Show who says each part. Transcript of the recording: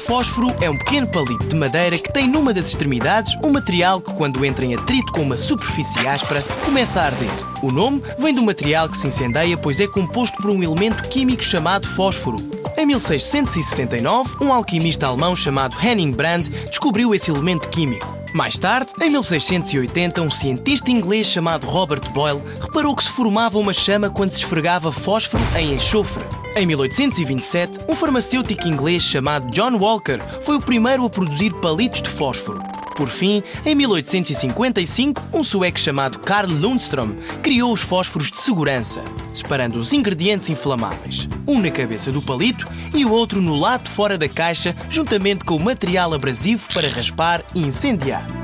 Speaker 1: fósforo é um pequeno palito de madeira que tem numa das extremidades um material que, quando entra em atrito com uma superfície áspera, começa a arder. O nome vem do material que se incendeia, pois é composto por um elemento químico chamado fósforo. Em 1669, um alquimista alemão chamado Henning Brand descobriu esse elemento químico. Mais tarde, em 1680, um cientista inglês chamado Robert Boyle reparou que se formava uma chama quando se esfregava fósforo em enxofre. Em 1827, um farmacêutico inglês chamado John Walker foi o primeiro a produzir palitos de fósforo. Por fim, em 1855, um sueco chamado Carl Lundström criou os fósforos de segurança, separando os ingredientes inflamáveis, um na cabeça do palito e o outro no lado fora da caixa, juntamente com o material abrasivo para raspar e incendiar.